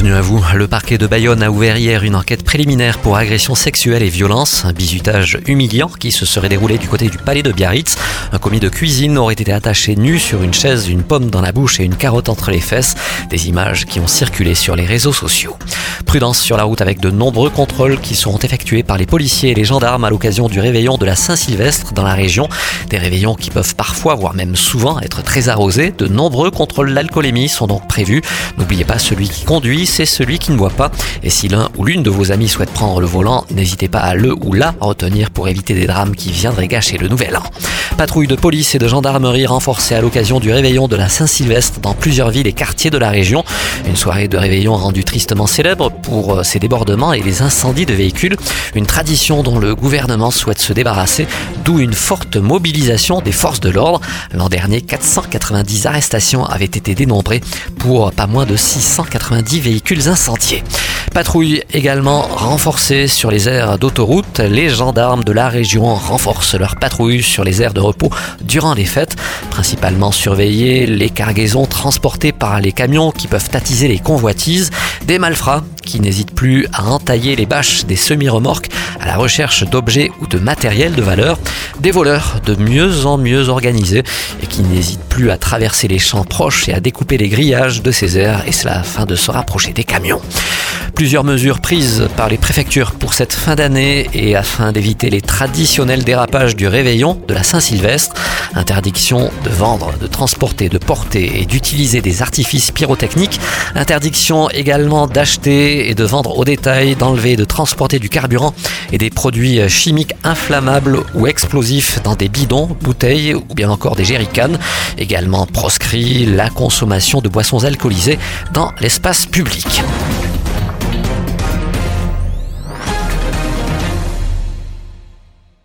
Bienvenue à vous. Le parquet de Bayonne a ouvert hier une enquête préliminaire pour agression sexuelle et violence, un bizutage humiliant qui se serait déroulé du côté du palais de Biarritz. Un commis de cuisine aurait été attaché nu sur une chaise, une pomme dans la bouche et une carotte entre les fesses. Des images qui ont circulé sur les réseaux sociaux. Prudence sur la route avec de nombreux contrôles qui seront effectués par les policiers et les gendarmes à l'occasion du réveillon de la Saint-Sylvestre dans la région. Des réveillons qui peuvent parfois, voire même souvent, être très arrosés. De nombreux contrôles d'alcoolémie sont donc prévus. N'oubliez pas celui qui conduit c'est celui qui ne boit pas. Et si l'un ou l'une de vos amis souhaite prendre le volant, n'hésitez pas à le ou la retenir pour éviter des drames qui viendraient gâcher le nouvel an. Patrouille de police et de gendarmerie renforcée à l'occasion du réveillon de la Saint-Sylvestre dans plusieurs villes et quartiers de la région. Une soirée de réveillon rendue tristement célèbre pour euh, ses débordements et les incendies de véhicules. Une tradition dont le gouvernement souhaite se débarrasser, d'où une forte mobilisation des forces de l'ordre. L'an dernier, 490 arrestations avaient été dénombrées pour pas moins de 690 véhicules incendiés. Patrouille également renforcée sur les aires d'autoroute. Les gendarmes de la région renforcent leur patrouille sur les aires de repos durant les fêtes, principalement surveiller les cargaisons transportées par les camions qui peuvent attiser les convoitises, des malfrats qui n'hésitent plus à entailler les bâches des semi-remorques à la recherche d'objets ou de matériel de valeur, des voleurs de mieux en mieux organisés et qui n'hésitent plus à traverser les champs proches et à découper les grillages de ces aires et cela afin de se rapprocher des camions. Plusieurs mesures prises par les préfectures pour cette fin d'année et afin d'éviter les traditionnels dérapages du réveillon de la Saint-Sylvestre. Interdiction de vendre, de transporter, de porter et d'utiliser des artifices pyrotechniques. Interdiction également d'acheter et de vendre au détail, d'enlever et de transporter du carburant et des produits chimiques inflammables ou explosifs dans des bidons, bouteilles ou bien encore des jerrycans. Également proscrit la consommation de boissons alcoolisées dans l'espace public.